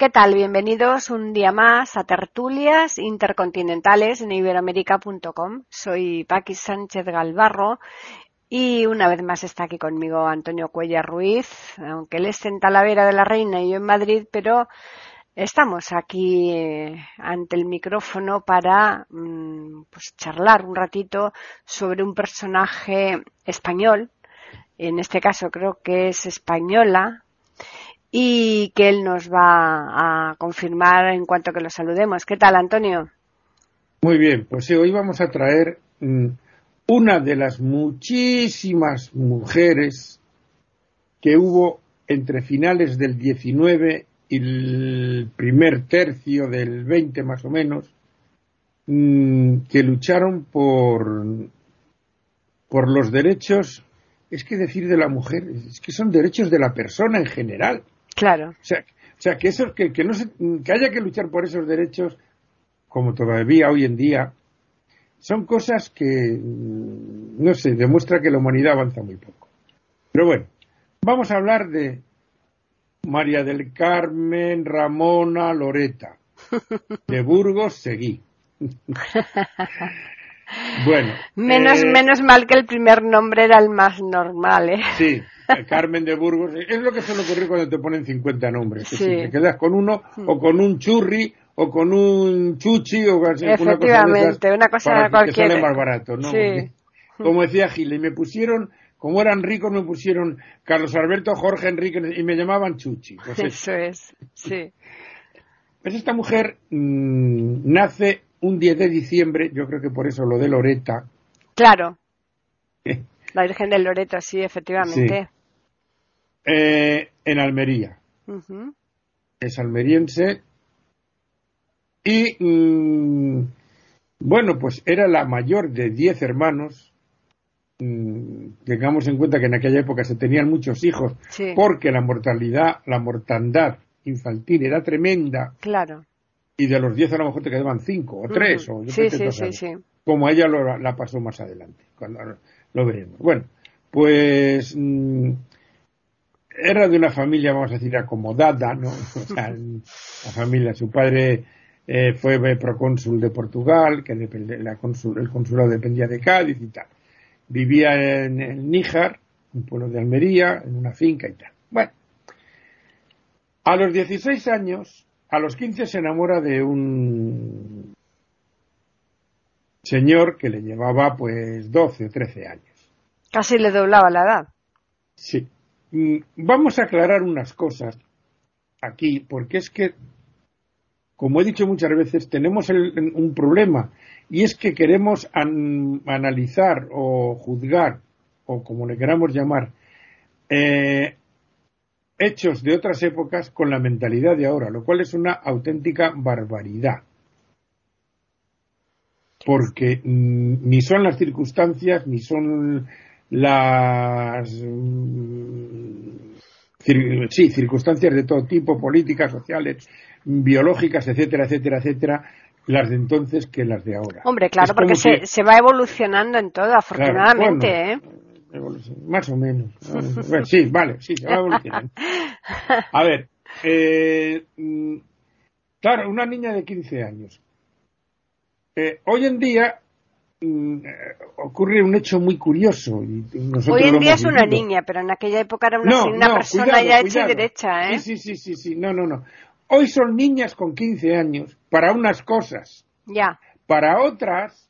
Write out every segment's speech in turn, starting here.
¿Qué tal? Bienvenidos un día más a Tertulias Intercontinentales en iberoamérica.com. Soy Paqui Sánchez Galvarro y una vez más está aquí conmigo Antonio Cuellar Ruiz, aunque él esté en Talavera de la Reina y yo en Madrid, pero estamos aquí eh, ante el micrófono para mm, pues, charlar un ratito sobre un personaje español, en este caso creo que es española, y que él nos va a confirmar en cuanto que lo saludemos. ¿Qué tal, Antonio? Muy bien, pues sí, hoy vamos a traer mm, una de las muchísimas mujeres que hubo entre finales del 19 y el primer tercio del 20 más o menos, mm, que lucharon por, por los derechos, es que decir de la mujer, es que son derechos de la persona en general. Claro. O sea, o sea que, eso, que, que, no se, que haya que luchar por esos derechos, como todavía hoy en día, son cosas que, mm, no sé, demuestra que la humanidad avanza muy poco. Pero bueno, vamos a hablar de María del Carmen Ramona Loreta, de Burgos Seguí. bueno. Menos, eh, menos mal que el primer nombre era el más normal, ¿eh? Sí, Carmen de Burgos. Es lo que suele ocurrir cuando te ponen 50 nombres. que Sí. si te quedas con uno, o con un churri, o con un chuchi, o con una cosa de esas, Efectivamente, una cosa para que cualquiera. sale más barato, ¿no? Sí. Como decía Gil, y me pusieron, como eran ricos, me pusieron Carlos Alberto, Jorge Enrique, y me llamaban chuchi. Pues eso. Eso es, sí. Pues esta mujer mm, nace un 10 de diciembre, yo creo que por eso lo de Loreta, Claro, la Virgen del Loreto, sí, efectivamente. Eh, en Almería. Es almeriense y mm, bueno pues era la mayor de diez hermanos Mm, tengamos en cuenta que en aquella época se tenían muchos hijos Sí, porque la mortalidad la mortandad infantil era tremenda claro. y de los diez a lo mejor te quedaban cinco o tres Ujú. o yo Sí, sí, sí, sí. como ella lo- la pasó más adelante, cuando lo veremos. Bueno, pues mm, era de una familia, vamos a decir, acomodada, ¿no? O sea, la familia, su padre eh, fue procónsul de Portugal, que depende- la cónsul- el consulado dependía de Cádiz y tal. Vivía en el Níjar, un pueblo de Almería, en una finca y tal. Bueno, a los 16 años, a los 15 se enamora de un señor que le llevaba pues 12 o 13 años. Casi le doblaba la edad. Sí. Vamos a aclarar unas cosas aquí, porque es que, como he dicho muchas veces, tenemos el- un problema, y es que queremos an- analizar o juzgar, o como le queramos llamar, eh, hechos de otras épocas con la mentalidad de ahora, lo cual es una auténtica barbaridad. Porque mm, ni son las circunstancias, ni son las mm, sí, circunstancias de todo tipo, políticas, sociales, biológicas, etcétera, etcétera, etcétera, las de entonces que las de ahora. Hombre, claro, porque se, que- se va evolucionando en todo, afortunadamente, ¿eh? Más o menos. Bueno, sí, vale, sí, se va evolucionando. A ver, eh, mm, claro, una niña de 15 años. Eh, hoy en día ocurre un hecho muy curioso. Y Hoy en día es una vivido. niña, pero en aquella época era una, No, una no, persona cuidado, ya hecha y derecha, ¿eh? Sí, sí, sí, sí, sí, no, no, no. Hoy son niñas con 15 años para unas cosas, Ya, para otras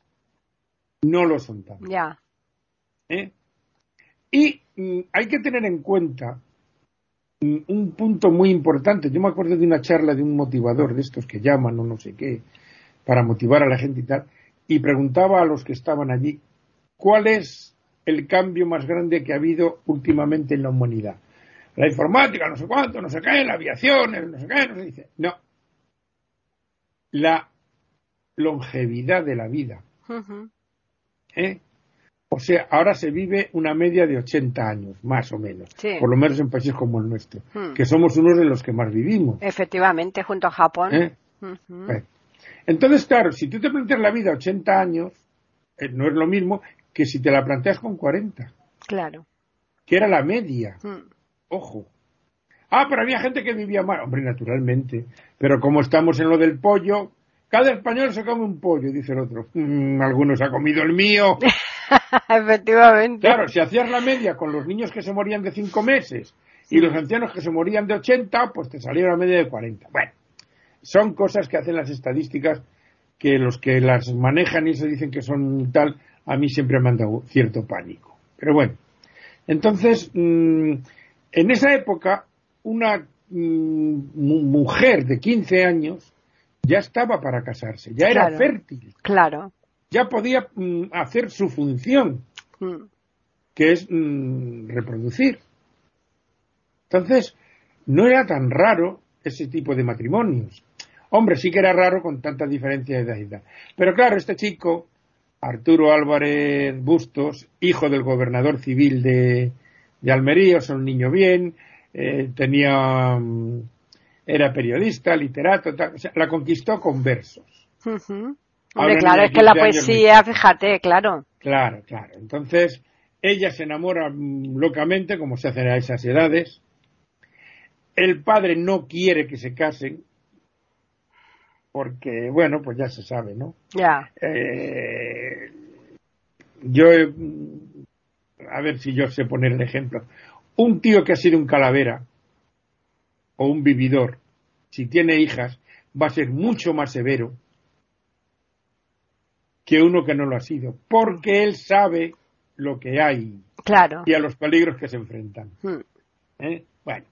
no lo son tanto. ya. ¿eh? Y mm, hay que tener en cuenta mm, un punto muy importante. Yo me acuerdo de una charla de un motivador de estos que llaman o no sé qué, para motivar a la gente y tal, y preguntaba a los que estaban allí cuál es el cambio más grande que ha habido últimamente en la humanidad. La informática, no sé cuánto, no sé qué, la aviación, no sé qué, no se dice. No. La longevidad de la vida. ¿Eh? O sea, ahora se vive una media de 80 años, más o menos. Por lo menos en países como el nuestro, hmm. que somos uno de los que más vivimos. Efectivamente, junto a Japón. ¿Eh? Entonces, claro, si tú te planteas la vida a 80 años, eh, no es lo mismo que si te la planteas con 40. Claro. Que era la media. Hmm. Ojo. Ah, pero había gente que vivía mal. Hombre, naturalmente. Pero como estamos en lo del pollo, cada español se come un pollo, dice el otro. Mm, algunos ha comido el mío. Efectivamente. Claro, si hacías la media con los niños que se morían de 5 meses y los ancianos que se morían de 80, pues te salía la media de 40. Bueno, son cosas que hacen las estadísticas que los que las manejan y se dicen que son tal, a mí siempre me han dado cierto pánico. Pero bueno, entonces, mm, en esa época, una mm, mujer de 15 años ya estaba para casarse, ya era fértil. Claro. Ya podía mm, hacer su función, que es reproducir. Entonces, no era tan raro ese tipo de matrimonios. Hombre, sí que era raro con tanta diferencia de edad. Pero claro, este chico, Arturo Álvarez Bustos, hijo del gobernador civil de, Almería, es un niño bien, eh, tenía, mm, era periodista, literato, la conquistó con versos. Hombre, claro, es que la poesía, fíjate, claro. Claro, claro. Entonces, ella se enamora mm, locamente, como se hace a esas edades. El padre no quiere que se casen, porque, bueno, pues ya se sabe, ¿no? Ya. Eh, yo, a ver si yo sé poner el ejemplo. Un tío que ha sido un calavera o un vividor, si tiene hijas, va a ser mucho más severo que uno que no lo ha sido, porque él sabe lo que hay claro. y a los peligros que se enfrentan. Hmm. ¿Eh? Bueno,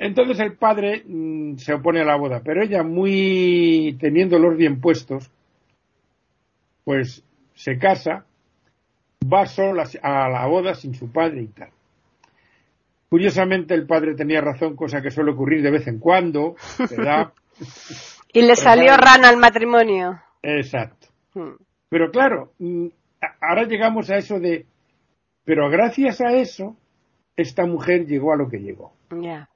entonces el padre mm, se opone a la boda, pero ella, muy teniéndolos bien puestos, pues se casa, va sola a la boda sin su padre y tal. Curiosamente el padre tenía razón, cosa que suele ocurrir de vez en cuando, y le salió rana al matrimonio. Exacto. Hmm. Pero claro, mm, ahora llegamos a eso de, pero gracias a eso, esta mujer llegó a lo que llegó. Ya.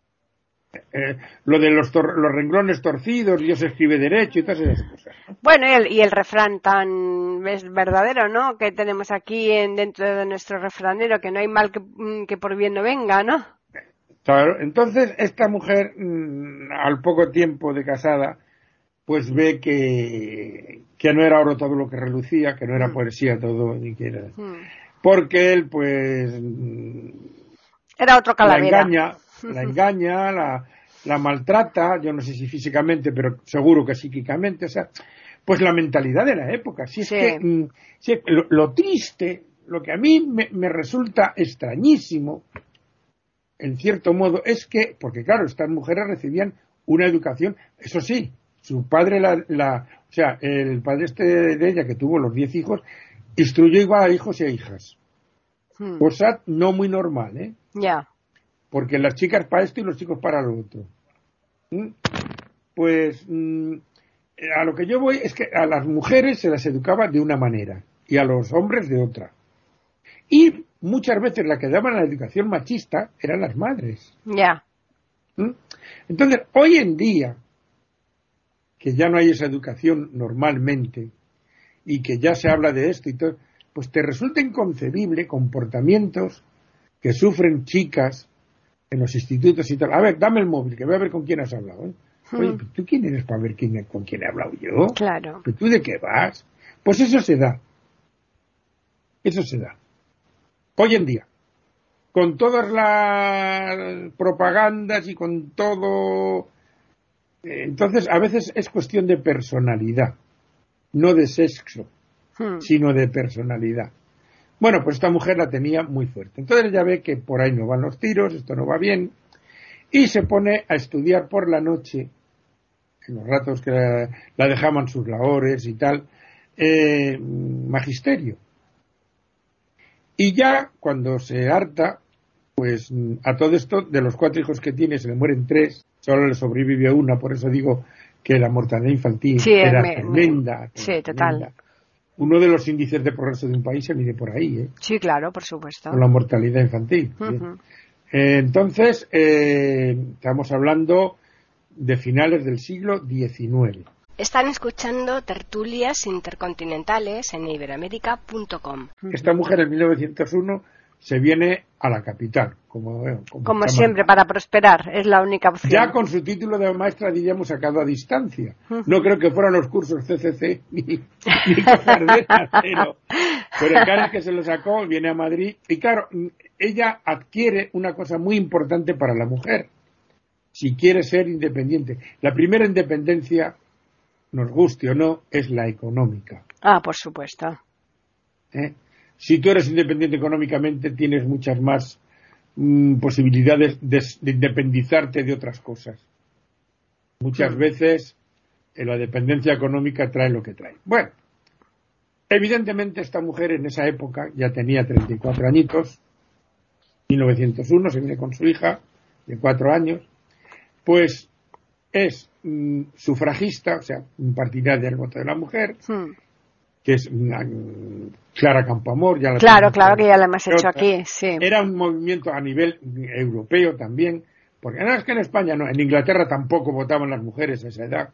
Eh, lo de los, los renglones torcidos, Dios escribe derecho y todas esas cosas. Bueno, y el, refrán tan es verdadero, ¿no? Que tenemos aquí en, dentro de nuestro refranero, que no hay mal que, mm, por bien no venga, ¿no? Claro, entonces esta mujer, mm, al poco tiempo de casada, pues ve que, que no era oro todo lo que relucía, que no era mm. poesía todo, ni que era. Porque él, pues. Era otro calavera. La engaña, la engaña, la, la maltrata, yo no sé si físicamente, pero seguro que psíquicamente, o sea, pues la mentalidad de la época. Si es que mm, lo, triste, lo que a mí me, resulta extrañísimo, en cierto modo, es que, porque claro, estas mujeres recibían una educación, eso sí, su padre la, la o sea, el padre este de ella que tuvo los diez hijos, instruyó igual a hijos y a hijas. Hmm. Cosa no muy normal, ¿eh? Ya porque las chicas para esto y los chicos para lo otro. ¿Mm? Pues mm, a lo que yo voy es que a las mujeres se las educaba de una manera y a los hombres de otra. Y muchas veces la que daban la educación machista eran las madres. Ya. ¿Mm? Entonces, hoy en día, que ya no hay esa educación normalmente y que ya se habla de esto y todo, pues te resulta inconcebible comportamientos que sufren chicas en los institutos y tal. A ver, dame el móvil, que voy a ver con quién has hablado. ¿eh? Oye, ¿tú quién eres para ver quién, con quién he hablado yo? Claro. ¿Pero tú de qué vas? Pues eso se da. Eso se da. Hoy en día. Con todas las propagandas y con todo. Eh, entonces, a veces es cuestión de personalidad. No de sexo, hmm. sino de personalidad. Bueno, pues esta mujer la tenía muy fuerte. Entonces ella ve que por ahí no van los tiros, esto no va bien, y se pone a estudiar por la noche, en los ratos que la, dejaban sus labores y tal, eh, magisterio. Y ya cuando se harta, pues a todo esto, de los cuatro hijos que tiene, se le mueren tres, solo le sobrevive una, por eso digo que la mortalidad infantil Sí, era me- me- tremenda, sí, tremenda. total. Uno de los índices de progreso de un país se mide por ahí, ¿eh? Sí, claro, por supuesto. con la mortalidad infantil. Eh, Entonces, eh, estamos hablando de finales del siglo XIX. Están escuchando tertulias intercontinentales en iberoamérica.com. Esta mujer en 1901 se viene a la capital, como, eh, Como siempre, para prosperar, es la única opción. Ya con su título de maestra, diríamos, sacado a distancia. No creo que fueran los cursos CCC ni, ni esas, pero, pero el que se lo sacó, viene a Madrid. Y claro, ella adquiere una cosa muy importante para la mujer, si quiere ser independiente. La primera independencia, nos guste o no, es la económica. Ah, por supuesto. ¿eh? Si tú eres independiente económicamente, tienes muchas más mm, posibilidades de, de independizarte de otras cosas. Muchas veces eh, la dependencia económica trae lo que trae. Bueno, evidentemente esta mujer en esa época ya tenía 34 añitos, 1901, se viene con su hija de cuatro años, pues es mm, sufragista, o sea, partidaria del voto de la mujer, Hmm. Que es Clara Campoamor. Ya la Claro, claro que ya lo hemos hecho aquí, sí. Era un movimiento a nivel europeo también, porque no es que en España no, en Inglaterra tampoco votaban las mujeres a esa edad.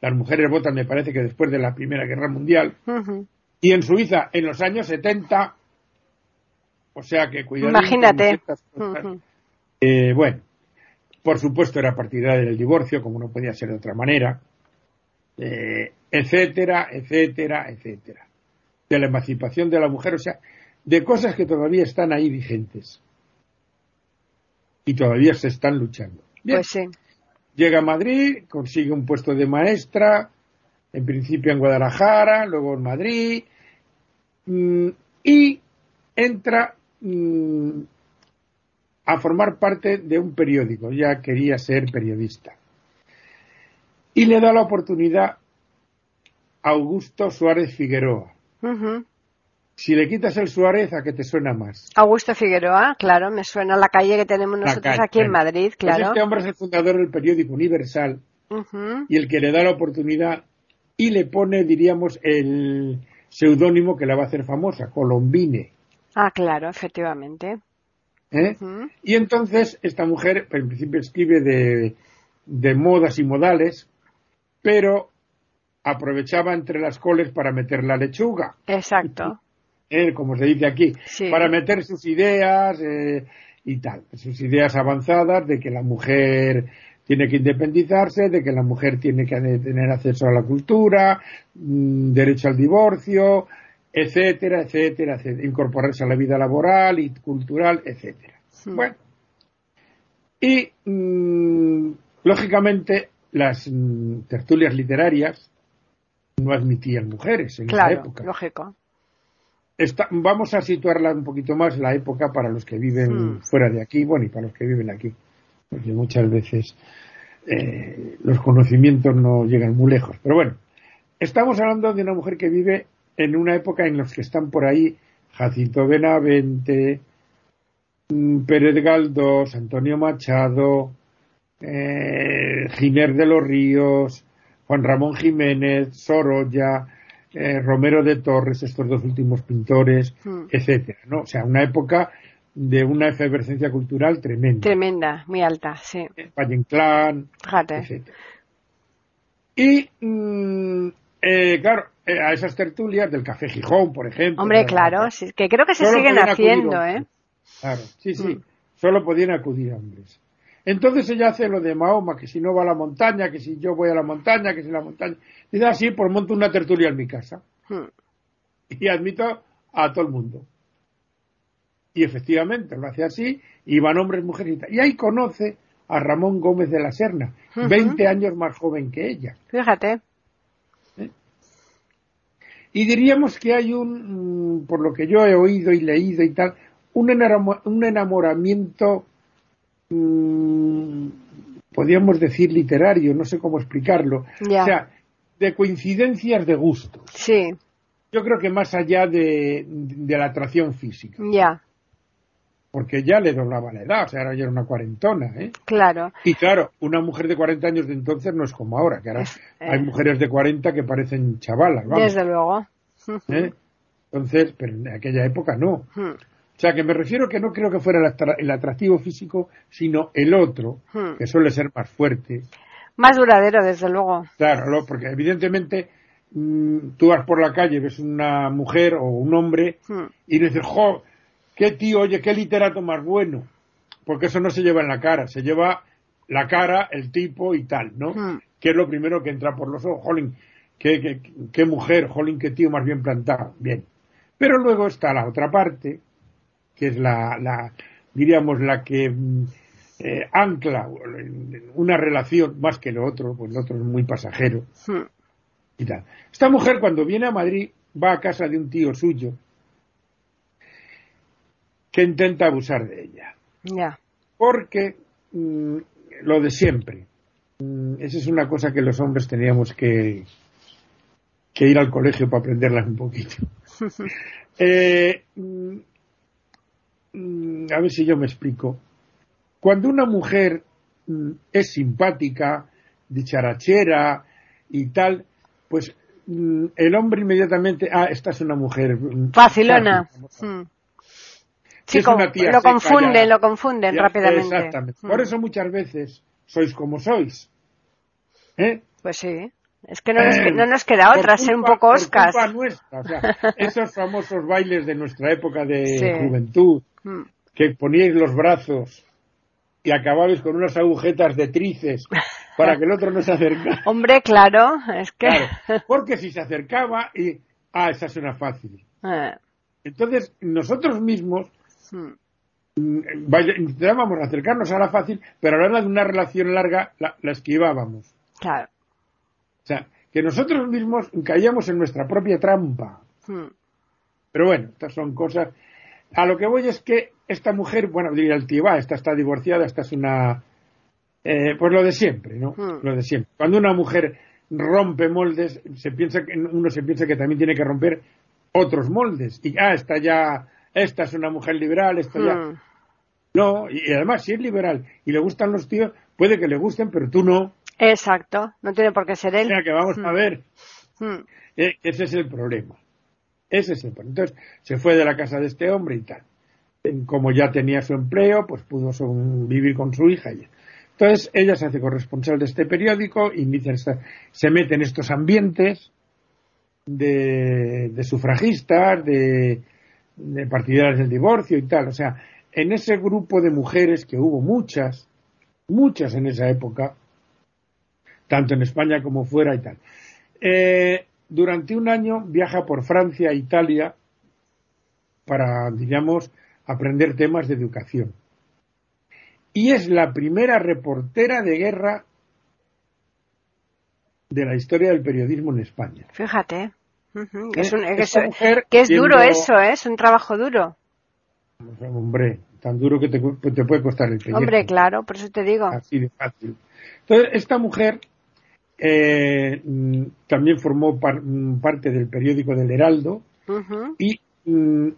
Las mujeres votan, me parece que después de la Primera Guerra Mundial. Y en Suiza, en los años 70, o sea que cuidado. Imagínate. cosas. Eh, bueno, por supuesto era partidaria del divorcio, como no podía ser de otra manera, eh, etcétera, etcétera, etcétera. De la emancipación de la mujer, o sea, de cosas que todavía están ahí vigentes. Y todavía se están luchando. Bien, Pues sí. llega a Madrid, consigue un puesto de maestra, en principio en Guadalajara, luego en Madrid, mm, y entra mm, a formar parte de un periódico, ya quería ser periodista. Y le da la oportunidad Augusto Suárez Figueroa. Si le quitas el Suárez, ¿a qué te suena más? Augusto Figueroa, claro, me suena la calle que tenemos nosotros aquí en. Madrid, Pues claro. este hombre es el fundador del periódico Universal y el que le da la oportunidad y le pone, diríamos, el seudónimo que la va a hacer famosa, Colombine. Ah, claro, efectivamente. ¿eh? Y entonces esta mujer, en principio, escribe de, de modas y modales, pero aprovechaba entre las coles para meter la lechuga, Exacto. ¿eh? como se dice aquí, Sí. para meter sus ideas eh, y tal, sus ideas avanzadas de que la mujer tiene que independizarse, de que la mujer tiene que tener acceso a la cultura, mm, derecho al divorcio, etcétera, etcétera, etcétera, incorporarse a la vida laboral y cultural, etcétera. Bueno, y mm, lógicamente las mm, tertulias literarias no admitían mujeres en esa Claro, época. lógico. Está- vamos a situarla un poquito más la época para los que viven Hmm. fuera de aquí, bueno, y para los que viven aquí, porque muchas veces eh, los conocimientos no llegan muy lejos. Pero bueno, estamos hablando de una mujer que vive en una época en la que están por ahí Jacinto Benavente, mm, Pérez Galdós, Antonio Machado, eh, Giner de los Ríos, Juan Ramón Jiménez, Sorolla, eh, Romero de Torres, estos dos últimos pintores, Hmm. etcétera, ¿no? O sea, una época de una efervescencia cultural tremenda. Tremenda, muy alta, sí. Valle Inclán, Fíjate. etcétera. Y, mm, eh, claro, eh, a esas tertulias del Café Gijón, por ejemplo. Hombre, claro, sí, que creo que se Solo siguen haciendo. ¿eh? Claro, sí, sí, Mm. solo podían acudir hombres. Entonces ella hace lo de Mahoma, que si no va a la montaña, que si yo voy a la montaña, que si la montaña. Dice así, pues monto una tertulia en mi casa. Hmm. Y admito a todo el mundo. Y efectivamente lo hace así, y van hombres, mujeres y tal. Y ahí conoce a Ramón Gómez de la Serna, Ujú. 20 años más joven que ella. Fíjate. Y diríamos que hay un, mm, por lo que yo he oído y leído y tal, un enamoramiento, mm, podríamos decir literario, no sé cómo explicarlo. Ya. O sea, de coincidencias de gustos. Sí, Yo creo que más allá de, de la atracción física. ya. porque ya le doblaba la edad, o sea, ahora ya era una cuarentona, ¿eh? Claro. Y claro, una mujer de 40 años de entonces no es como ahora, que ahora hay eh. mujeres de 40 que parecen chavalas, vamos. Desde luego. ¿eh? Entonces, pero en aquella época no. Hmm. O sea, que me refiero que no creo que fuera el atra- el atractivo físico, sino el otro, Hmm. que suele ser más fuerte. Más duradero, desde luego. Claro, porque evidentemente mm, tú vas por la calle, ves una mujer o un hombre Hmm. y dices, jo, qué tío, oye, qué literato más bueno. Porque eso no se lleva en la cara, se lleva la cara, el tipo y tal, ¿no? Hmm. Que es lo primero que entra por los ojos. Jolín, qué, qué, qué mujer, jolín, qué tío más bien plantado. Bien. Pero luego está la otra parte, que es la, la diríamos, la que mm, eh, ancla una relación más que lo otro, pues lo otro es muy pasajero Hmm. y tal. Esta mujer cuando viene a Madrid va a casa de un tío suyo que intenta abusar de ella. Ya. Porque mm, lo de siempre. Mm, esa es una cosa que los hombres teníamos que, que ir al colegio para aprenderlas un poquito. Eh, mm, mm, a ver si yo me explico. Cuando una mujer mm, es simpática, dicharachera y tal, pues mm, el hombre inmediatamente, ah, esta es una mujer mm, Facilona. Sí, es una tía lo confunden, lo confunden rápidamente. Exactamente. Por eso muchas veces sois como sois. ¿Eh? Pues sí. Es que no nos, Eh, no nos queda otra, ser un poco por oscas. culpa nuestra, o sea, esos famosos bailes de nuestra época de Sí. juventud, Hmm. que poníais los brazos y acababais con unas agujetas de trices para que el otro no se acercara. Hombre, claro, es que... Claro, porque si se acercaba y, ah, esa suena fácil. Eh, Entonces, nosotros mismos hmm. mm, vaya- intentábamos acercarnos a la fácil, pero a la hora de una relación larga la, la esquivábamos. Claro. O sea, que nosotros mismos caíamos en nuestra propia trampa. Hmm. Pero bueno, estas son cosas. A lo que voy es que esta mujer, bueno, diría el tío, va, esta está divorciada, esta es una. eh, pues lo de siempre, ¿no? Hmm. Lo de siempre. Cuando una mujer rompe moldes, se piensa que uno se piensa que también tiene que romper otros moldes. Y ah, esta ya, esta es una mujer liberal, esta ya. Hmm. No, y además, si es liberal y le gustan los tíos, puede que le gusten, pero tú no. Exacto, no tiene por qué ser O él. sea, que vamos a ver. Hmm. Eh, ese es el problema. Ese es el problema. Entonces, se fue de la casa de este hombre y tal. Como ya tenía su empleo, pues pudo vivir con su hija. y- Entonces, ella se hace corresponsal de este periódico, inicia esta- se mete en estos ambientes de, de sufragistas, de, de partidarias del divorcio y tal. O sea, en ese grupo de mujeres que hubo muchas, muchas en esa época, tanto en España como fuera y tal. Eh, durante un año viaja por Francia e Italia para, digamos, aprender temas de educación. Y es la primera reportera de guerra de la historia del periodismo en España. Fíjate. Que ¿Eh? es, un- es- mujer, que es duro siendo- eso, ¿eh? es un trabajo duro. Hombre, tan duro que te, te puede costar el pellejo. Hombre, claro, por eso te digo. Así de fácil. Entonces, esta mujer eh, mm, también formó par- mm, parte del periódico del Heraldo y mm,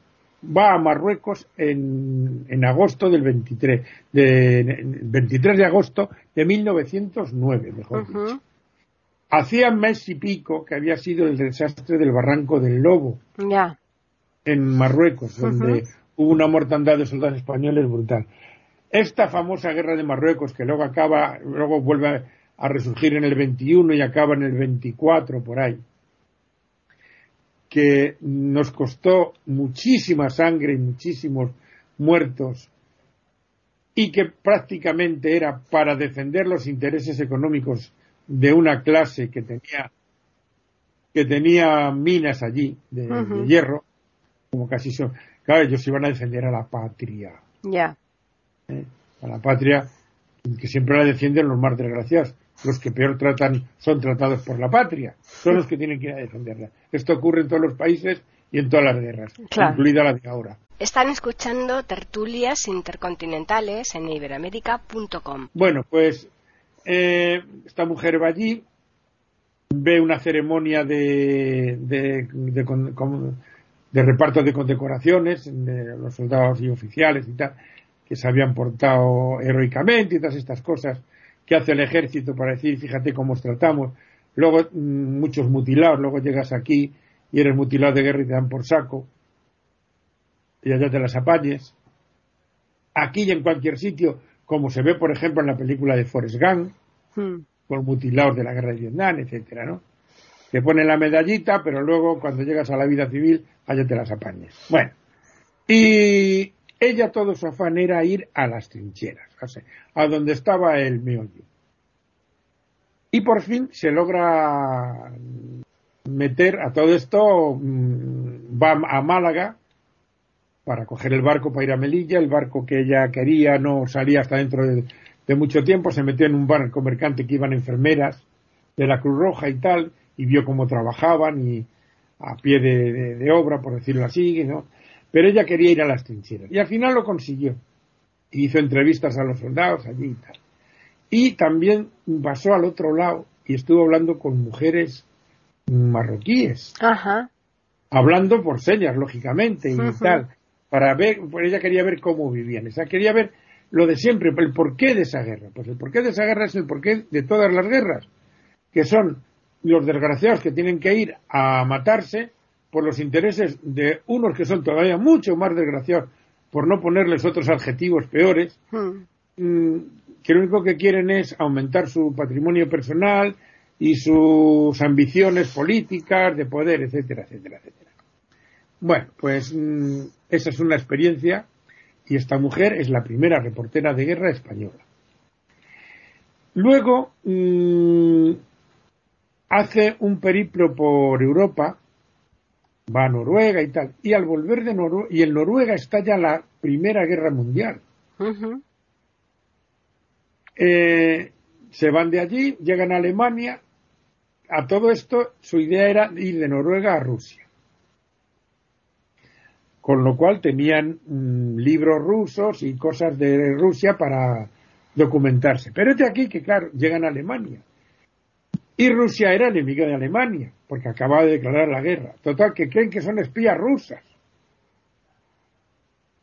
va a Marruecos en, en agosto del 23, de, 23 de agosto de 1909, mejor dicho. Ujú. Hacía mes y pico que había sido el desastre del Barranco del Lobo en Marruecos, donde hubo una mortandad de soldados españoles brutal. Esta famosa guerra de Marruecos, que luego acaba, luego vuelve a, resurgir en el 21 y acaba en el 24 por ahí, que nos costó muchísima sangre y muchísimos muertos y que prácticamente era para defender los intereses económicos de una clase que tenía que tenía minas allí de, hierro, como casi son. Claro, ellos iban a defender a la patria, Ya. ¿eh? a la patria que siempre la defienden los más desgraciados. Los que peor tratan son tratados por la patria, son los que tienen que ir a defenderla. Esto ocurre en todos los países y en todas las guerras, Claro. incluida la de ahora. Están escuchando tertulias intercontinentales en iberamérica.com. Bueno, pues eh, esta mujer va allí, ve una ceremonia de, de, de con- con- de reparto de condecoraciones, de los soldados y oficiales y tal, que se habían portado heroicamente y todas estas cosas que hace el ejército para decir, fíjate cómo os tratamos. Luego, mm, muchos mutilados, luego llegas aquí y eres mutilado de guerra y te dan por saco. Y allá te las apañes. Aquí y en cualquier sitio, como se ve, por ejemplo, en la película de Forrest Gump, hmm. con mutilados de la guerra de Vietnam, etcétera, ¿no? Te ponen la medallita, pero luego, cuando llegas a la vida civil, allá te las apañes. Bueno. Y ella todo su afán era ir a las trincheras, a donde estaba el meollo. Y por fin se logra meter a todo esto, mm, va a Málaga para coger el barco para ir a Melilla, el barco que ella quería no salía hasta dentro de, mucho tiempo, se metió en un barco mercante que iban enfermeras de la Cruz Roja y tal, y vio cómo trabajaban y a pie de, obra, por decirlo así, ¿no? Pero ella quería ir a las trincheras. Y al final lo consiguió. Hizo entrevistas a los soldados allí y tal. Y también pasó al otro lado y estuvo hablando con mujeres marroquíes. Ajá. Hablando por señas, lógicamente, y tal. Para ver, pues ella quería ver cómo vivían. O sea, quería ver lo de siempre, el porqué de esa guerra. Pues el porqué de esa guerra es el porqué de todas las guerras, que son los desgraciados que tienen que ir a matarse por los intereses de unos que son todavía mucho más desgraciados, por no ponerles otros adjetivos peores, hmm. mm, que lo único que quieren es aumentar su patrimonio personal y sus ambiciones políticas, de poder, etcétera, etcétera, etcétera. Bueno, pues mm, esa es una experiencia y esta mujer es la primera reportera de guerra española. Luego mm, hace un periplo por Europa va a Noruega y tal. Y al volver de Noruega, y en Noruega está ya la Primera Guerra Mundial. Eh, se van de allí, llegan a Alemania. A todo esto, su idea era ir de Noruega a Rusia. Con lo cual tenían mm, libros rusos y cosas de Rusia para documentarse. Pero es de aquí que, claro, llegan a Alemania. Y Rusia era enemiga de Alemania, porque acababa de declarar la guerra. Total, que creen que son espías rusas.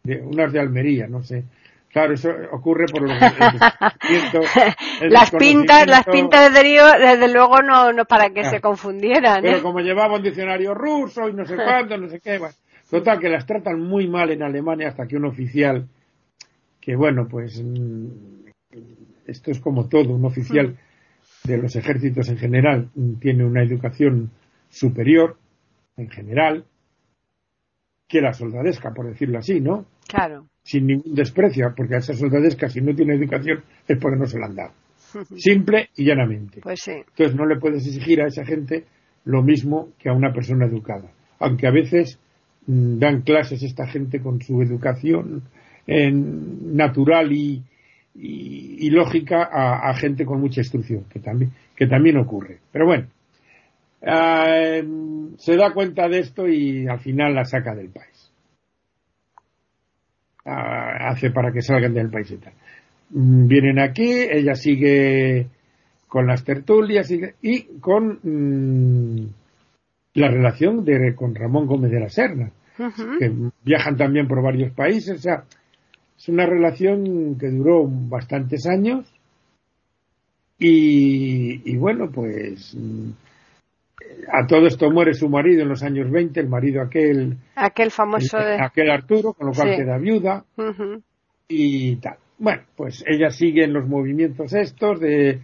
De, unas de Almería, no sé. Claro, eso ocurre por lo las pintas, las pintas de Río, desde luego no, no para que se confundieran. Pero ¿eh? como llevaba un diccionario ruso y no sé cuánto, no sé qué, total que las tratan muy mal en Alemania hasta que un oficial, que bueno, pues mm, esto es como todo, un oficial mm de los ejércitos en general tiene una educación superior, en general, que la soldadesca, por decirlo así, ¿no? Claro. Sin ningún desprecio, porque a esa soldadesca, si no tiene educación, es porque no se la han dado. Simple y llanamente. Pues sí. Entonces no le puedes exigir a esa gente lo mismo que a una persona educada. Aunque a veces mm, dan clases esta gente con su educación en natural y, y, lógica a, gente con mucha instrucción, que también, que también ocurre. Pero bueno, eh, se da cuenta de esto y al final la saca del país. Ah, hace para que salgan del país y tal. Mm, vienen aquí, ella sigue con las tertulias y, con mm, la relación de, con Ramón Gómez de la Serna, que viajan también por varios países. O sea, es una relación que duró bastantes años y, bueno, pues mm, a todo esto muere su marido en los años 20, el marido aquel. Aquel famoso de. Aquel Arturo, con lo cual queda viuda y tal. Bueno, pues ella sigue en los movimientos estos de,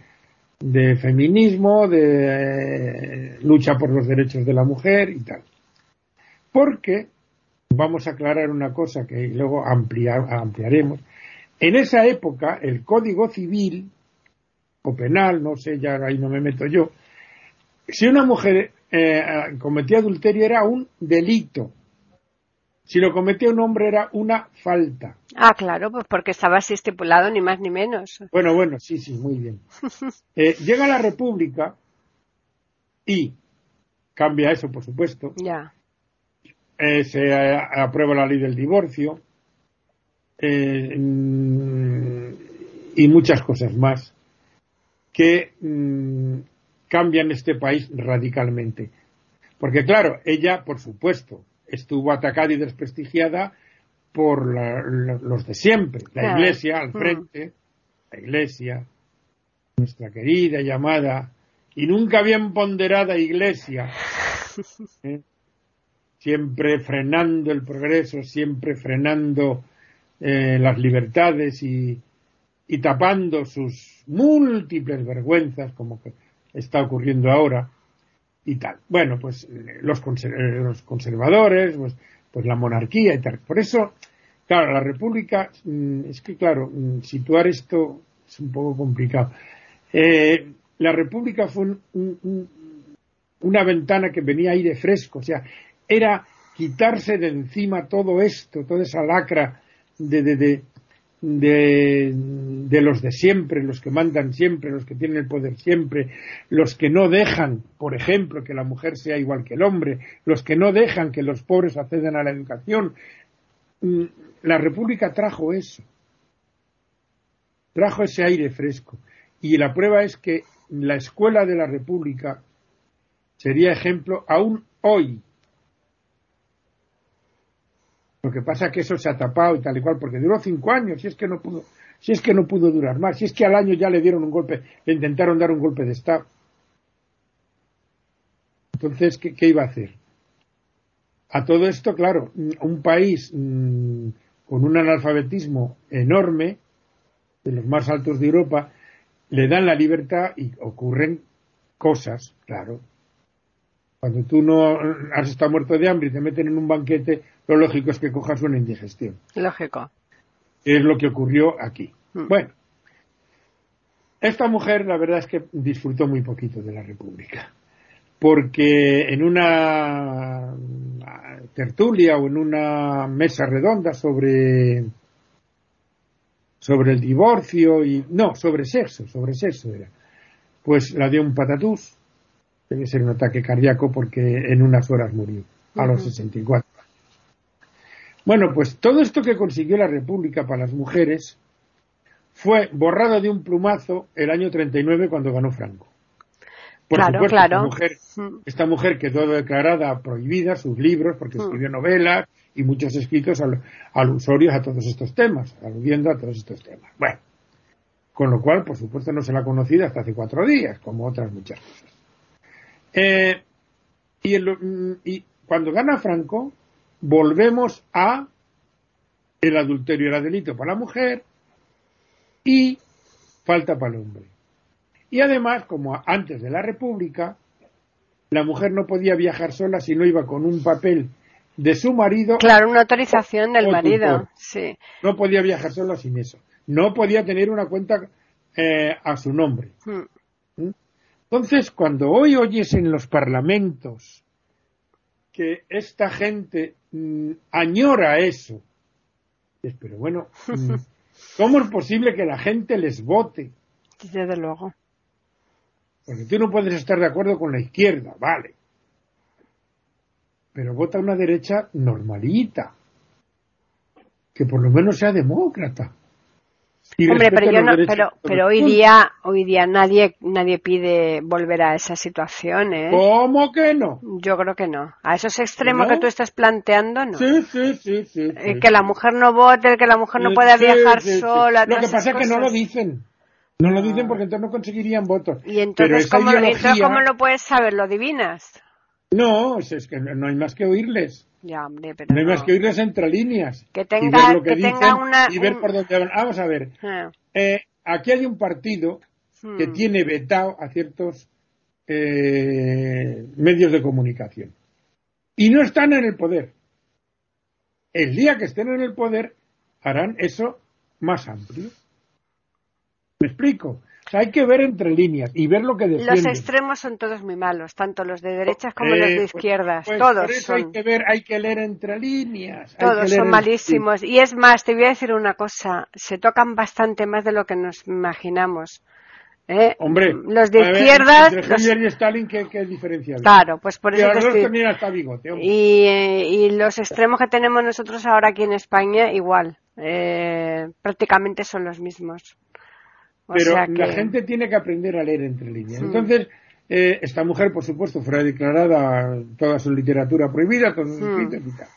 de feminismo, de lucha por los derechos de la mujer y tal. Porque vamos a aclarar una cosa que luego ampliaremos. En esa época, el Código Civil o penal, no sé, ya ahí no me meto yo, si una mujer eh, cometía adulterio era un delito. Si lo cometía un hombre era una falta. Ah, claro, pues porque estaba así estipulado, ni más ni menos. Bueno, bueno, sí, sí, muy bien. Eh, llega la República y cambia eso, por supuesto. Ya. Eh, se aprueba la ley del divorcio eh, mm, y muchas cosas más que mm, cambian este país radicalmente. Porque claro, ella, por supuesto, estuvo atacada y desprestigiada por los de siempre, la iglesia al mm. frente, la iglesia, nuestra querida llamada y nunca bien ponderada iglesia, ¿eh? Siempre frenando el progreso, siempre frenando eh, las libertades y, y tapando sus múltiples vergüenzas, como que está ocurriendo ahora, y tal. Bueno, pues eh, los, los conservadores, pues, pues, la monarquía y tal. Por eso, claro, la república, mm, es que claro, mm, situar esto es un poco complicado. Eh, la república fue una ventana que venía aire fresco, o sea, era quitarse de encima todo esto, toda esa lacra de, de, de, los de siempre, los que mandan siempre, los que tienen el poder siempre, los que no dejan, por ejemplo, que la mujer sea igual que el hombre, los que no dejan que los pobres accedan a la educación. Mm, la República trajo eso, trajo ese aire fresco. Y la prueba es que la escuela de la República sería ejemplo aún hoy lo que pasa es que eso se ha tapado y tal y cual, porque duró cinco años, si es que no pudo, si es que no pudo durar más, si es que al año ya le dieron un golpe, le intentaron dar un golpe de Estado. Entonces, ¿qué, iba a hacer? A todo esto, claro, un país mm, con un analfabetismo enorme, de los más altos de Europa, le dan la libertad y ocurren cosas, claro. Cuando tú no has estado muerto de hambre y te meten en un banquete, lo lógico es que cojas una indigestión. Lógico. Es lo que ocurrió aquí. Mm. Bueno, esta mujer la verdad es que disfrutó muy poquito de la República, porque en una tertulia o en una mesa redonda sobre sobre el divorcio y no, sobre sexo, sobre sexo era. Pues la dio un patatús, debe ser un ataque cardíaco porque en unas horas murió, a los 64. Bueno, pues todo esto que consiguió la República para las mujeres fue borrado de un plumazo el año 39 cuando ganó Franco. Por claro, supuesto, claro. Esta, mujer, esta mujer quedó declarada prohibida, sus libros, porque escribió novelas y muchos escritos alusorios a todos estos temas, aludiendo a todos estos temas. Bueno, con lo cual, por supuesto, no se la ha conocido hasta hace cuatro días, como otras muchas cosas. Eh, y, mm, y cuando gana Franco, volvemos a el adulterio era delito para la mujer y falta para el hombre. Y además, como antes de la República, la mujer no podía viajar sola si no iba con un papel de su marido. Claro, una autorización del marido. Sí. No podía viajar sola sin eso. No podía tener una cuenta eh, a su nombre. Hmm. Entonces, cuando hoy oyes en los parlamentos que esta gente mm, añora eso. Pero bueno, mm, ¿cómo es posible que la gente les vote? Desde luego. Porque tú no puedes estar de acuerdo con la izquierda, vale. Pero vota una derecha normalita. Que por lo menos sea demócrata. Hombre, pero, yo no, pero, pero hoy día, hoy día nadie, nadie pide volver a esa situación, ¿eh? ¿Cómo que no? Yo creo que no. A esos extremos que tú estás planteando, no. Sí, sí, sí, sí. Eh, que la mujer no vote, que la mujer no pueda viajar sola. Lo que pasa es que no lo dicen. No lo dicen porque entonces no conseguirían votos. ¿Y entonces, ¿cómo, entonces ¿cómo lo puedes saber? ¿Lo adivinas? No, es que no hay más que oírles. Ya, hombre, pero no hay más que oírles entre líneas. Que tenga, lo que, tenga una. Y ver por dónde van. Vamos a ver. Ah. Eh, aquí hay un partido que hmm. tiene vetado a ciertos eh, medios de comunicación. Y no están en el poder. El día que estén en el poder harán eso más amplio. ¿Me explico? Hay que ver entre líneas y ver lo que defienden. Los extremos son todos muy malos, tanto los de derechas como los de eh, pues, izquierdas. Pues todos por eso hay que ver, hay que leer entre líneas. Todos son malísimos. Y es más, te voy a decir una cosa, se tocan bastante más de lo que nos imaginamos. ¿Eh? Hombre, los de izquierdas. y Stalin, ¿qué, diferencia hay? Claro, pues por eso. bigote, y, eh, y, los extremos que tenemos nosotros ahora aquí en España, igual. Eh, prácticamente son los mismos. Pero la gente tiene que aprender a leer entre líneas. Entonces, eh, esta mujer, por supuesto, fuera declarada toda su literatura prohibida, todos sus Hmm. escritos y tal.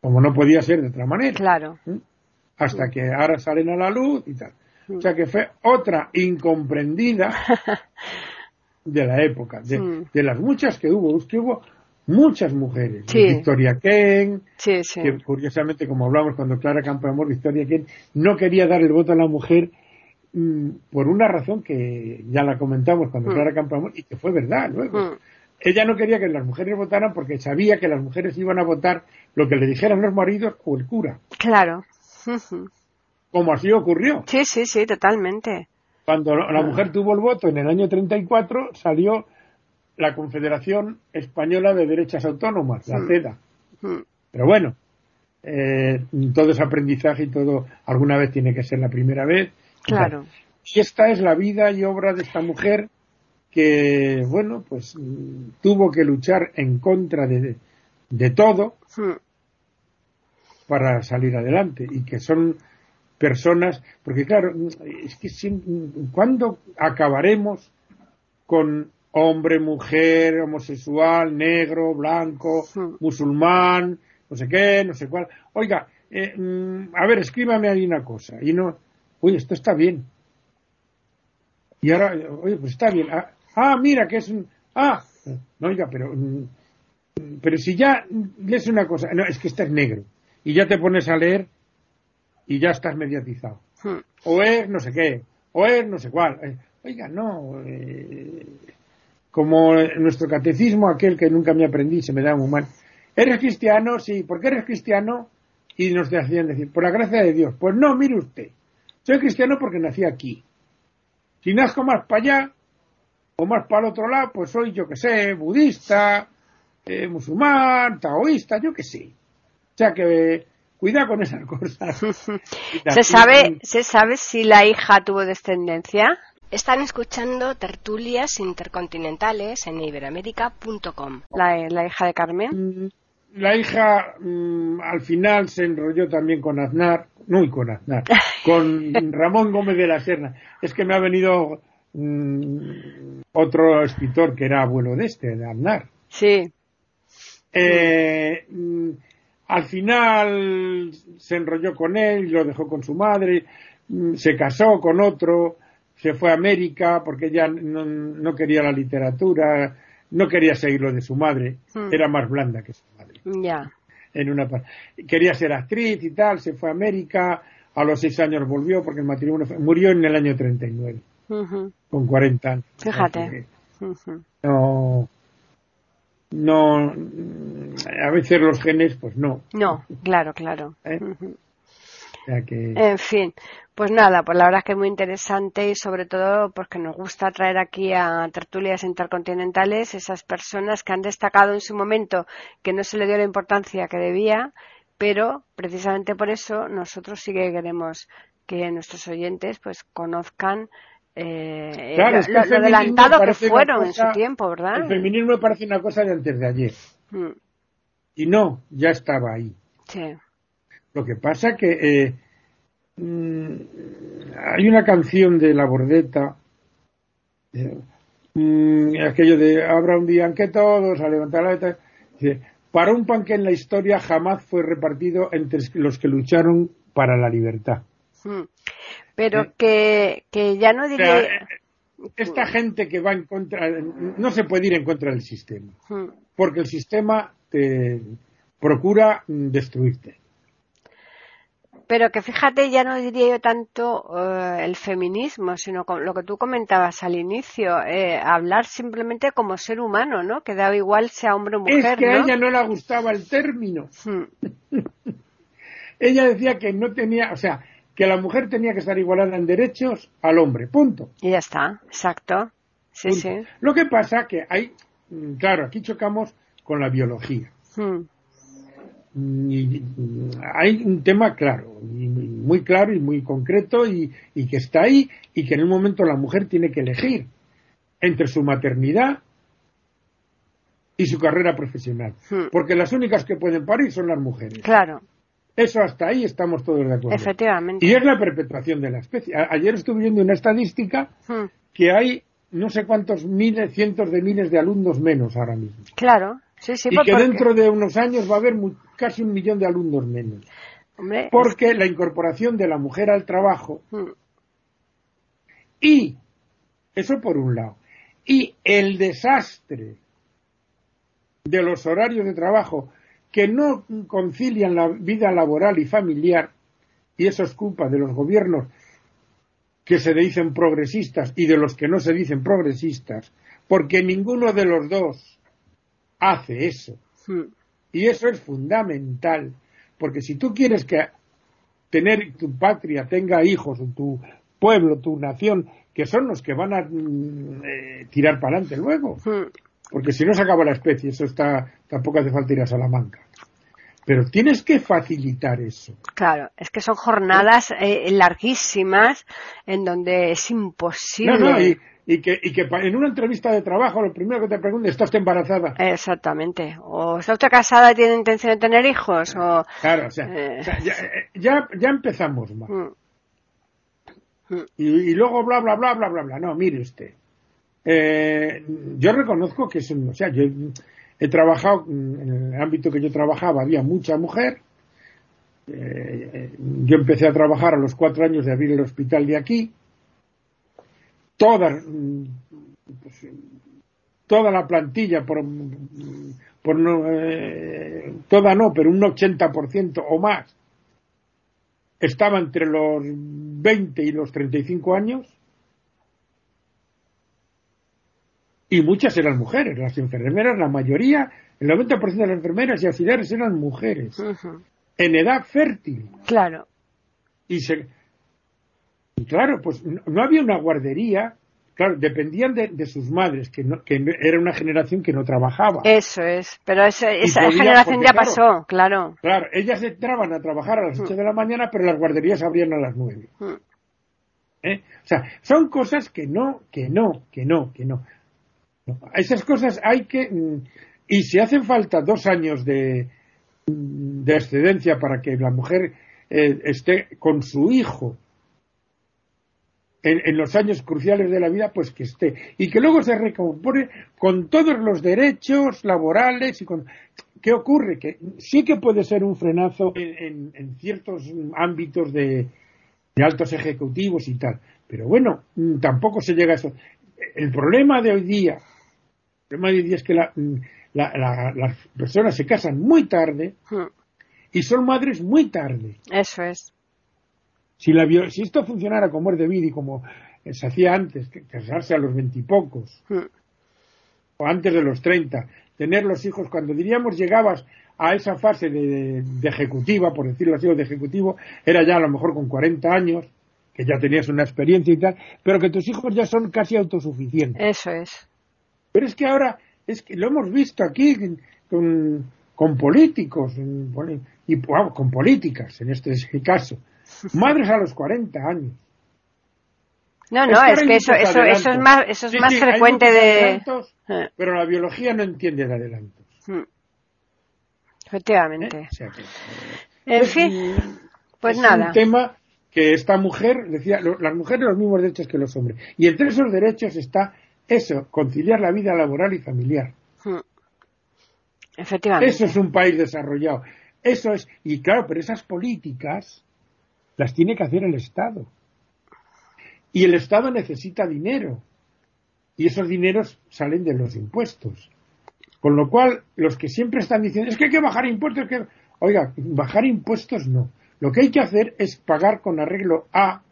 Como no podía ser de otra manera. Claro. ¿Mm? Hasta que ahora salen a la luz y tal. Hmm. O sea que fue otra incomprendida de la época, de, de las muchas que hubo, es que hubo muchas mujeres. Sí. Victoria Ken, sí. que curiosamente, como hablamos cuando Clara Campoamor, Victoria Ken, no quería dar el voto a la mujer mm, por una razón que ya la comentamos cuando Mm. Clara Campoamor, y que fue verdad luego. Mm. Ella no quería que las mujeres votaran porque sabía que las mujeres iban a votar lo que le dijeran los maridos o el cura, Claro. Como así ocurrió. Sí, sí, sí, totalmente. Cuando la mujer tuvo el voto en el año 34, salió la Confederación Española de Derechas Autónomas, la Mm. CEDA. Mm. Pero bueno, eh, todo es aprendizaje y todo alguna vez tiene que ser la primera vez. Claro. Y esta es la vida y obra de esta mujer que, bueno, pues mm, tuvo que luchar en contra de, de todo Mm. para salir adelante y que son personas, porque claro, es que sin- ¿cuándo acabaremos con hombre, mujer, homosexual, negro, blanco, Hmm. musulmán, no sé qué, no sé cuál? Oiga, eh, mm, a ver, escríbame ahí una cosa. Y no, oye, esto está bien. Y ahora, oye, pues está bien. Ah, ah, mira, que es un... Ah, no, oiga, pero... mm, pero si ya lees una cosa, no, es que este es negro, y ya te pones a leer y ya estás mediatizado. Mm. O es no sé qué, o es no sé cuál. Eh, Oiga, no, eh, como nuestro catecismo, aquel que nunca me aprendí, se me da muy mal. ¿Eres cristiano? Sí. ¿Por qué eres cristiano? Y nos hacían decir, por la gracia de Dios. Pues no, mire usted, soy cristiano porque nací aquí. Si nazco más para allá, o más para el otro lado, pues soy, yo que sé, budista, eh, musulmán, taoísta, yo que sé. O sea que, cuidado con esas cosas. ¿Se sabe, ¿Se sabe si la hija tuvo descendencia? Están escuchando tertulias intercontinentales en iberamérica.com. La, la hija de Carmen. Mm, La hija mm, al final se enrolló también con Aznar, no y con Aznar, con Ramón Gómez de la Serna. Es que me ha venido mm, otro escritor que era abuelo de este, de Aznar. Sí. Eh, mm, al final se enrolló con él, lo dejó con su madre, se casó con otro, se fue a América porque ella no, no quería la literatura, no quería seguir lo de su madre, Hmm. era más blanda que su madre. Ya. En una quería ser actriz y tal, se fue a América, a los seis años volvió porque el matrimonio fue- murió en el año 39, Ujú, con 40 años. Fíjate. No, no, a veces los genes, pues no. No, claro, claro. ¿Eh? Sea que, En fin, pues nada, pues la verdad es que es muy interesante y sobre todo porque nos gusta traer aquí a tertulias intercontinentales esas personas que han destacado en su momento que no se le dio la importancia que debía, pero precisamente por eso nosotros sí que queremos que nuestros oyentes pues conozcan eh, Claro, lo, adelantado que fueron en su tiempo, ¿verdad? el feminismo me parece una cosa de antes de ayer. Mm, Y no, ya estaba ahí. Sí. Lo que pasa que eh, mm, hay una canción de La Bordeta, eh, mm, aquello de habrá un día en que todos a levantar la veta", dice, para un pan que en la historia jamás fue repartido entre los que lucharon para la libertad. Mm. Pero Eh. que, que ya no O sea, diría... esta gente que va en contra, no se puede ir en contra del sistema, Mm. porque el sistema te procura destruirte. Pero que fíjate, ya no diría yo tanto eh, el feminismo, sino con lo que tú comentabas al inicio, eh, hablar simplemente como ser humano, ¿no? Que da igual sea hombre o mujer, es que a ¿no? ella no le gustaba el término. Mm, Ella decía que no tenía, o sea, que la mujer tenía que estar igualada en derechos al hombre, punto. Y ya está, exacto. Sí, Punto. sí. Lo que pasa que hay, mm, claro, aquí chocamos con la biología. Mm, Mm, y, mm, hay un tema claro, y muy claro y muy concreto y, y que está ahí y que en un momento la mujer tiene que elegir entre su maternidad y su carrera profesional. Hmm. Porque las únicas que pueden parir son las mujeres. Claro, Eso hasta ahí estamos todos de acuerdo. efectivamente. Y es la perpetuación de la especie. A- ayer estuve viendo una estadística Mm, que hay no sé cuántos miles, cientos de miles de alumnos menos ahora mismo. Claro, sí, sí. Y pues que porque- dentro de unos años va a haber casi un millón de alumnos menos. Hombre, Porque la incorporación de la mujer al trabajo Mm, y, eso por un lado, y el desastre de los horarios de trabajo que no concilian la vida laboral y familiar, y eso es culpa de los gobiernos que se dicen progresistas y de los que no se dicen progresistas, porque ninguno de los dos hace eso. mm, Y eso es fundamental, porque si tú quieres que tener tu patria tenga hijos, tu pueblo, tu nación, que son los que van a mm, eh, tirar para adelante luego, mm. porque si no se acaba la especie, eso está, tampoco hace falta ir a Salamanca. Pero tienes que facilitar eso. Claro, es que son jornadas eh, larguísimas en donde es imposible. No, no, y, y que, y que en una entrevista de trabajo lo primero que te pregunten, ¿estás embarazada? Exactamente. O está usted casada y tiene intención de tener hijos, o... Claro, o sea, Eh. o sea, ya, eh, ya, ya empezamos mal. Mm, y, y luego bla bla bla bla bla bla. No, mire usted. Eh, yo reconozco que es un, o sea, yo he trabajado mm, en el ámbito que yo trabajaba había mucha mujer. Eh, yo empecé a trabajar a los cuatro años de abrir el hospital de aquí. Todas, pues, toda la plantilla por, por no, eh, toda no, pero un 80% o más estaba entre los 20 y los 35 años. Y muchas eran mujeres, las enfermeras, la mayoría, el 90% de las enfermeras y auxiliares eran mujeres. En edad fértil. Claro. y se y claro, pues no, no había una guardería, claro, dependían de, de sus madres, que, no- que era una generación que no trabajaba. Eso es. Pero esa, esa podía, generación porque, ya claro, pasó, claro. Claro, ellas entraban a trabajar a las 8 de la mañana, pero las guarderías abrían a las 9. Mm. ¿Eh? O sea, son cosas que no, que no, que no, que no. No, Esas cosas hay que. mm, Y si hacen falta dos años de, mm, de excedencia para que la mujer eh, esté con su hijo en, en los años cruciales de la vida, pues que esté. Y que luego se recompone con todos los derechos laborales y con. ¿Qué ocurre? Que sí que puede ser un frenazo en, en- en ciertos ámbitos de, de altos ejecutivos y tal. Pero bueno, mm, tampoco se llega a eso. El problema de hoy día, el problema de hoy día es que la- mm, la- la- las personas se casan muy tarde Mm. y son madres muy tarde. Eso es. Si, la, si esto funcionara como es debido y como eh, se hacía antes, que casarse a los veintipocos o antes de los treinta, tener los hijos, cuando diríamos llegabas a esa fase de, de ejecutiva, por decirlo así, o de ejecutivo, era ya a lo mejor con 40 años, que ya tenías una experiencia y tal, pero que tus hijos ya son casi autosuficientes. Eso es. Pero es que ahora, es que lo hemos visto aquí con, con políticos en- y con políticas en este caso. Madres a los 40 años. No, no, es que eso, eso, eso es más, eso es Sí, más sí, frecuente de... Eh, pero la biología no entiende de adelantos. mm. ¿eh? Efectivamente. O sea que- En es fin, pues es nada. un tema que esta mujer decía lo- las mujeres los mismos derechos que los hombres y entre esos derechos está eso conciliar la vida laboral y familiar Mm. Efectivamente. eso es un país desarrollado eso es y claro pero esas políticas las tiene que hacer el Estado. Y el Estado necesita dinero. Y esos dineros salen de los impuestos. Con lo cual los que siempre están diciendo es que hay que bajar impuestos que oiga bajar impuestos no. Lo que hay que hacer es pagar con arreglo a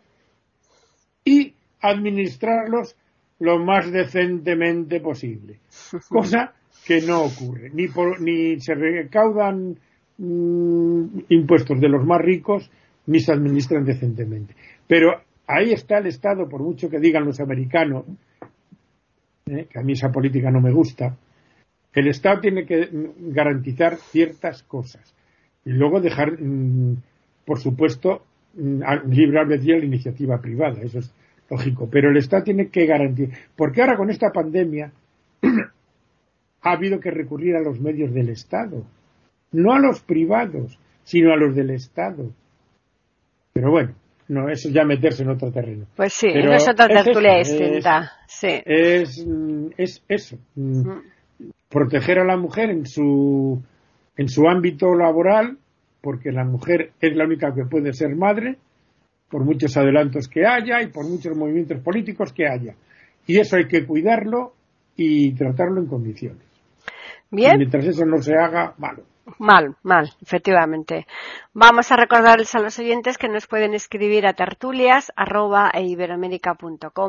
y administrarlos lo más decentemente posible. Cosa que no ocurre. Ni por- ni se recaudan mm, impuestos de los más ricos ni se administran decentemente pero ahí está el Estado por mucho que digan los americanos ¿eh? que a mí esa política no me gusta el Estado tiene que garantizar ciertas cosas y luego dejar mm, por supuesto mm, libre albedrío a la iniciativa privada eso es lógico pero el Estado tiene que garantizar porque ahora con esta pandemia ha habido que recurrir a los medios del Estado, no a los privados, sino a los del Estado. Pero bueno, no, eso ya meterse en otro terreno. Pues sí, Pero es otra tertulia distinta. Es, sí. es, mm, es eso. Mm, mm. Proteger a la mujer en su, en su ámbito laboral, porque la mujer es la única que puede ser madre, por muchos adelantos que haya y por muchos movimientos políticos que haya. Y eso hay que cuidarlo y tratarlo en condiciones. Bien. mientras eso no se haga, malo. Mal, mal, efectivamente. Vamos a recordarles a los oyentes que nos pueden escribir a tertulias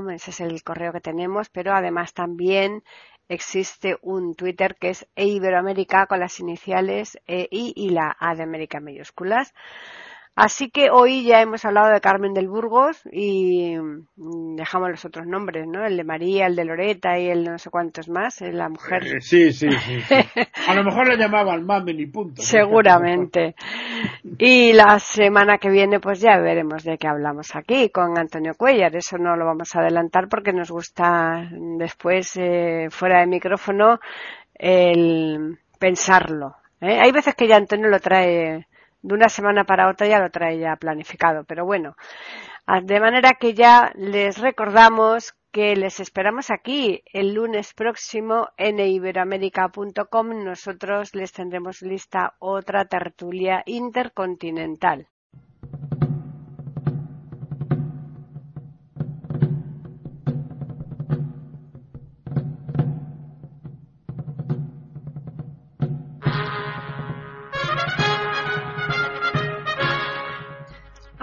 ese es el correo que tenemos, pero además también existe un Twitter que es eiberoamérica con las iniciales E y la A de América mayúsculas. Así que hoy ya hemos hablado de Carmen del Burgos y mm, dejamos los otros nombres, ¿no? El de María, el de Loreta y el de no sé cuántos más, eh, la mujer. Eh, sí, sí, sí, A lo mejor le llamaban Mamen y punto. Seguramente. Y la semana que viene pues ya veremos de qué hablamos aquí con Antonio Cuellar. Eso no lo vamos a adelantar porque nos gusta después, eh, fuera de micrófono, el pensarlo. Hay veces que ya Antonio lo trae de una semana para otra ya lo trae ya planificado. Pero bueno, ah, de manera que ya les recordamos que les esperamos aquí el lunes próximo en iberoamérica.com. Nosotros les tendremos lista otra tertulia intercontinental.